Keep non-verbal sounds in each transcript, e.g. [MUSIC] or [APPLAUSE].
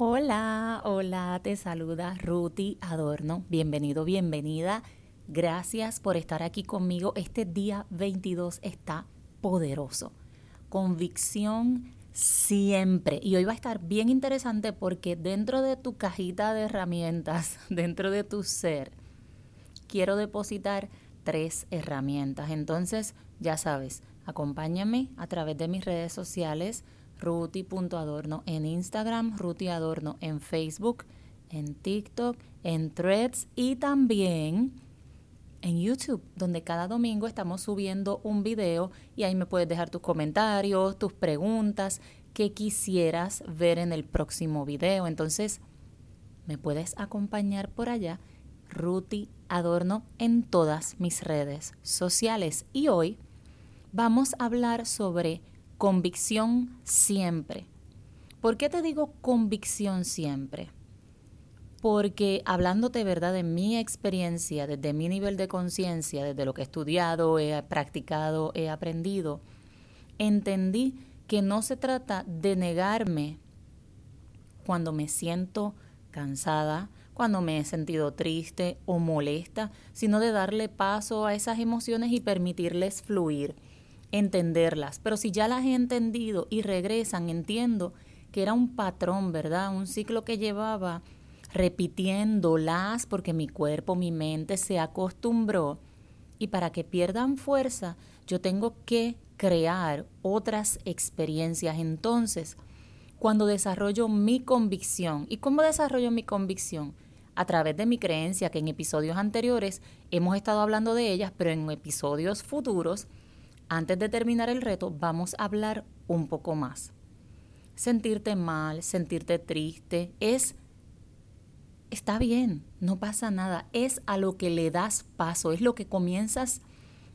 Hola, hola, te saluda Ruti Adorno. Bienvenido, bienvenida. Gracias por estar aquí conmigo. Este día 22 está poderoso. Convicción siempre. Y hoy va a estar bien interesante porque dentro de tu cajita de herramientas, [LAUGHS] dentro de tu ser, quiero depositar tres herramientas. Entonces, ya sabes, acompáñame a través de mis redes sociales ruti.adorno en Instagram, Ruti Adorno en Facebook, en TikTok, en Threads y también en YouTube, donde cada domingo estamos subiendo un video y ahí me puedes dejar tus comentarios, tus preguntas que quisieras ver en el próximo video. Entonces, me puedes acompañar por allá, Ruti Adorno, en todas mis redes sociales. Y hoy vamos a hablar sobre convicción siempre. ¿Por qué te digo convicción siempre? Porque hablándote verdad de mi experiencia, desde mi nivel de conciencia, desde lo que he estudiado, he practicado, he aprendido, entendí que no se trata de negarme cuando me siento cansada, cuando me he sentido triste o molesta, sino de darle paso a esas emociones y permitirles fluir entenderlas. Pero si ya las he entendido y regresan, entiendo que era un patrón, ¿verdad? Un ciclo que llevaba repitiéndolas porque mi cuerpo, mi mente se acostumbró. Y para que pierdan fuerza, yo tengo que crear otras experiencias. Entonces, cuando desarrollo mi convicción, ¿y cómo desarrollo mi convicción? A través de mi creencia, que en episodios anteriores hemos estado hablando de ellas, pero en episodios futuros antes de terminar el reto, vamos a hablar un poco más. Sentirte mal, sentirte triste, es, está bien, no pasa nada, es a lo que le das paso, es lo que comienzas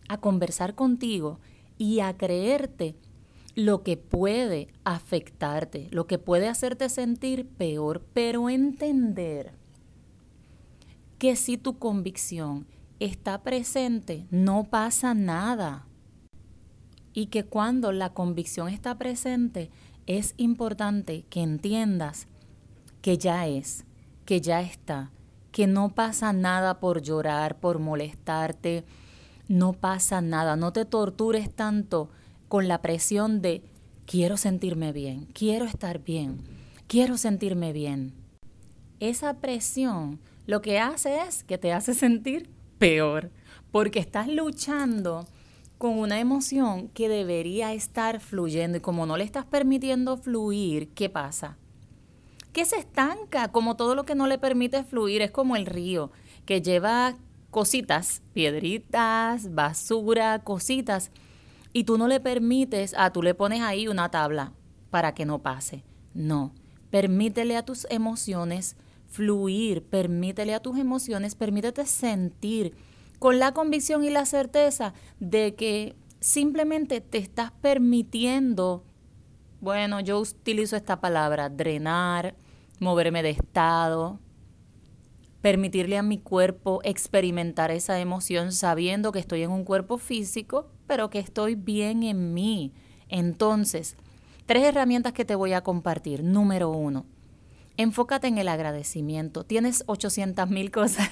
a conversar contigo y a creerte lo que puede afectarte, lo que puede hacerte sentir peor, pero entender que si tu convicción está presente, no pasa nada y que cuando la convicción está presente es importante que entiendas que ya es, que ya está, que no pasa nada por llorar, por molestarte, no pasa nada, no te tortures tanto con la presión de quiero sentirme bien, quiero estar bien, quiero sentirme bien. Esa presión lo que hace es que te hace [LAUGHS] sentir peor, porque estás luchando con una emoción que debería estar fluyendo y como no le estás permitiendo fluir, ¿qué pasa? Que se estanca, como todo lo que no le permite fluir, es como el río, que lleva cositas, piedritas, basura, cositas, y tú no le permites, ah, tú le pones ahí una tabla para que no pase. No, permítele a tus emociones fluir, permítele a tus emociones, permítete sentir con la convicción y la certeza de que simplemente te estás permitiendo, bueno, yo utilizo esta palabra, drenar, moverme de estado, permitirle a mi cuerpo experimentar esa emoción sabiendo que estoy en un cuerpo físico, pero que estoy bien en mí. Entonces, tres herramientas que te voy a compartir. Número uno, enfócate en el agradecimiento. Tienes 800 mil cosas,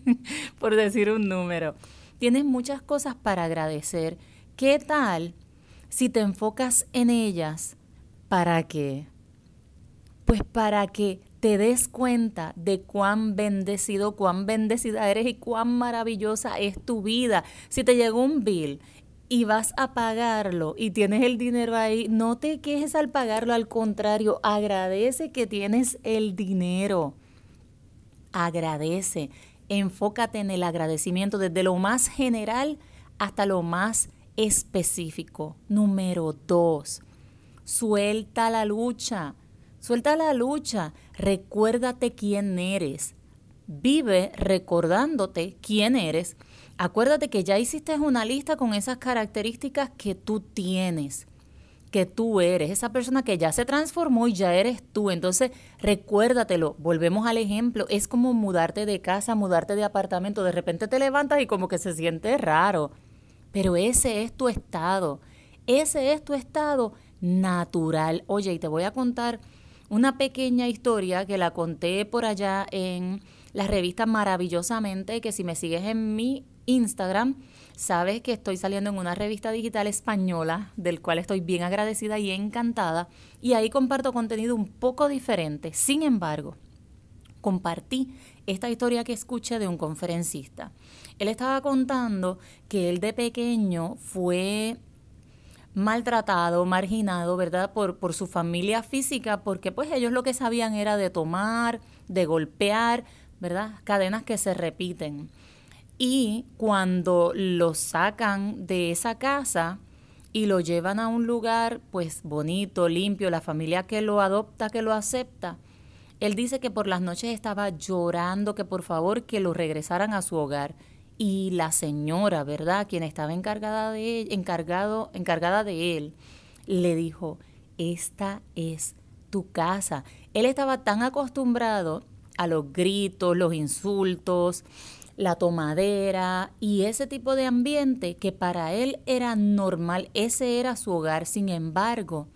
[LAUGHS] por decir un número. Tienes muchas cosas para agradecer. ¿Qué tal si te enfocas en ellas? ¿Para qué? Pues para que te des cuenta de cuán bendecido, cuán bendecida eres y cuán maravillosa es tu vida. Si te llegó un bill y vas a pagarlo y tienes el dinero ahí, no te quejes al pagarlo, al contrario, agradece que tienes el dinero. Agradece, enfócate en el agradecimiento desde lo más general hasta lo más específico. Número dos, suelta la lucha, suelta la lucha, recuérdate quién eres. Vive recordándote quién eres acuérdate que ya hiciste una lista con esas características que tú tienes, que tú eres, esa persona que ya se transformó y ya eres tú. Entonces, recuérdatelo, volvemos al ejemplo, es como mudarte de casa, mudarte de apartamento, de repente te levantas y como que se siente raro, pero ese es tu estado, ese es tu estado natural. Oye, y te voy a contar una pequeña historia que la conté por allá en la revista Maravillosamente, que si me sigues en mi Instagram, sabes que estoy saliendo en una revista digital española, del cual estoy bien agradecida y encantada, y ahí comparto contenido un poco diferente. Sin embargo, compartí esta historia que escuché de un conferencista. Él estaba contando que él de pequeño fue maltratado, marginado, ¿verdad? Por, por su familia física, porque pues ellos lo que sabían era de tomar, de golpear, ¿verdad? Cadenas que se repiten. Y cuando lo sacan de esa casa y lo llevan a un lugar pues bonito, limpio, la familia que lo adopta, que lo acepta, él dice que por las noches estaba llorando que por favor que lo regresaran a su hogar y la señora, ¿verdad? Quien estaba encargada de él, encargado, encargada de él, le dijo, "Esta es tu casa." Él estaba tan acostumbrado a los gritos, los insultos, la tomadera y ese tipo de ambiente que para él era normal, ese era su hogar. Sin embargo,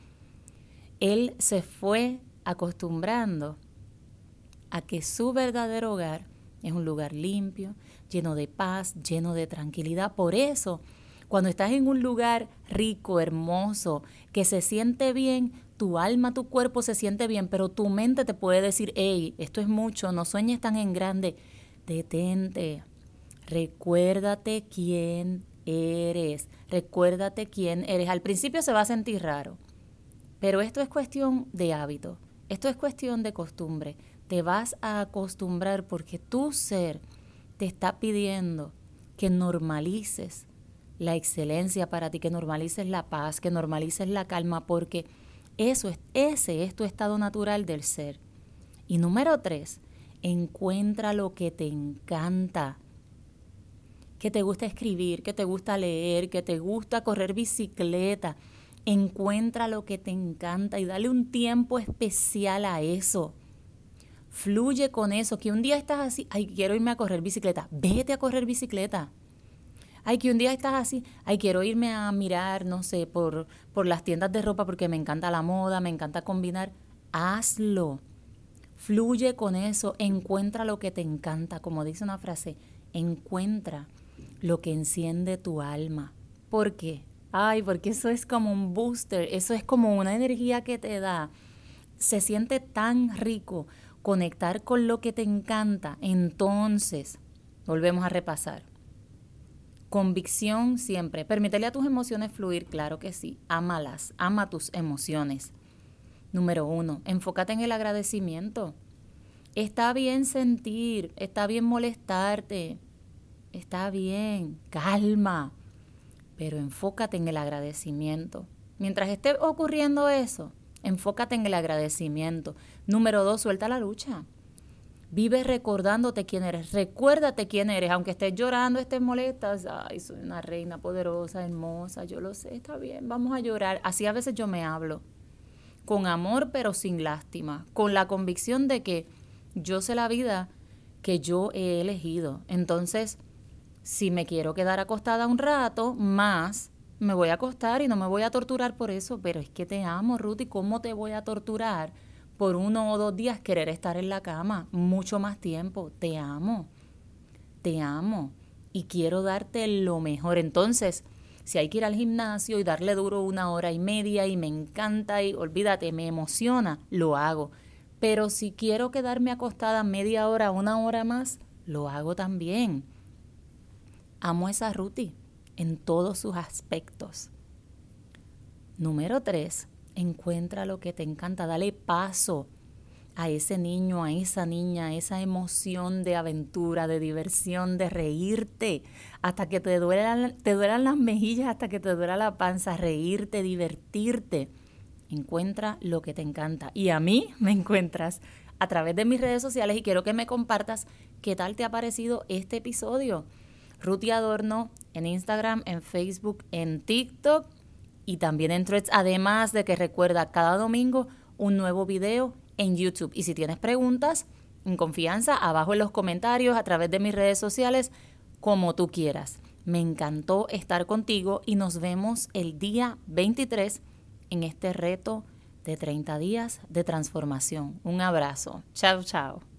él se fue acostumbrando a que su verdadero hogar es un lugar limpio, lleno de paz, lleno de tranquilidad. Por eso, cuando estás en un lugar rico, hermoso, que se siente bien, tu alma, tu cuerpo se siente bien, pero tu mente te puede decir, hey, esto es mucho, no sueñes tan en grande detente, recuérdate quién eres, recuérdate quién eres. Al principio se va a sentir raro, pero esto es cuestión de hábito, esto es cuestión de costumbre. Te vas a acostumbrar porque tu ser te está pidiendo que normalices la excelencia para ti, que normalices la paz, que normalices la calma, porque eso es, ese es tu estado natural del ser. Y número tres, encuentra lo que te encanta, que te gusta escribir, que te gusta leer, que te gusta correr bicicleta. Encuentra lo que te encanta y dale un tiempo especial a eso. Fluye con eso, que un día estás así, ay, quiero irme a correr bicicleta, vete a correr bicicleta. Ay, que un día estás así, ay, quiero irme a mirar, no sé, por, por las tiendas de ropa porque me encanta la moda, me encanta combinar. Hazlo. Fluye con eso, encuentra lo que te encanta, como dice una frase, encuentra lo que enciende tu alma. ¿Por qué? Ay, porque eso es como un booster, eso es como una energía que te da. Se siente tan rico conectar con lo que te encanta. Entonces, volvemos a repasar. Convicción siempre. Permítele a tus emociones fluir, claro que sí. Ámalas, ama tus emociones. Número uno, enfócate en el agradecimiento. Está bien sentir, está bien molestarte, está bien, calma, pero enfócate en el agradecimiento. Mientras esté ocurriendo eso, enfócate en el agradecimiento. Número dos, suelta la lucha. Vive recordándote quién eres. Recuérdate quién eres, aunque estés llorando, estés molesta. Ay, soy una reina poderosa, hermosa, yo lo sé, está bien, vamos a llorar. Así a veces yo me hablo con amor pero sin lástima, con la convicción de que yo sé la vida que yo he elegido. Entonces, si me quiero quedar acostada un rato más, me voy a acostar y no me voy a torturar por eso, pero es que te amo, Ruth, ¿y cómo te voy a torturar por uno o dos días querer estar en la cama mucho más tiempo? Te amo, te amo y quiero darte lo mejor. Entonces, si hay que ir al gimnasio y darle duro una hora y media y me encanta y olvídate, me emociona, lo hago. Pero si quiero quedarme acostada media hora, una hora más, lo hago también. Amo esa ruti en todos sus aspectos. Número tres, encuentra lo que te encanta, dale paso a ese niño, a esa niña, esa emoción de aventura, de diversión, de reírte, hasta que te duelan, las mejillas, hasta que te duela la panza, reírte, divertirte. Encuentra lo que te encanta. Y a mí me encuentras a través de mis redes sociales y quiero que me compartas qué tal te ha parecido este episodio. Ruti Adorno en Instagram, en Facebook, en TikTok y también en Threads. Además de que recuerda cada domingo un nuevo video en YouTube. Y si tienes preguntas, en confianza, abajo en los comentarios, a través de mis redes sociales, como tú quieras. Me encantó estar contigo y nos vemos el día 23 en este reto de 30 días de transformación. Un abrazo. Chao, chao.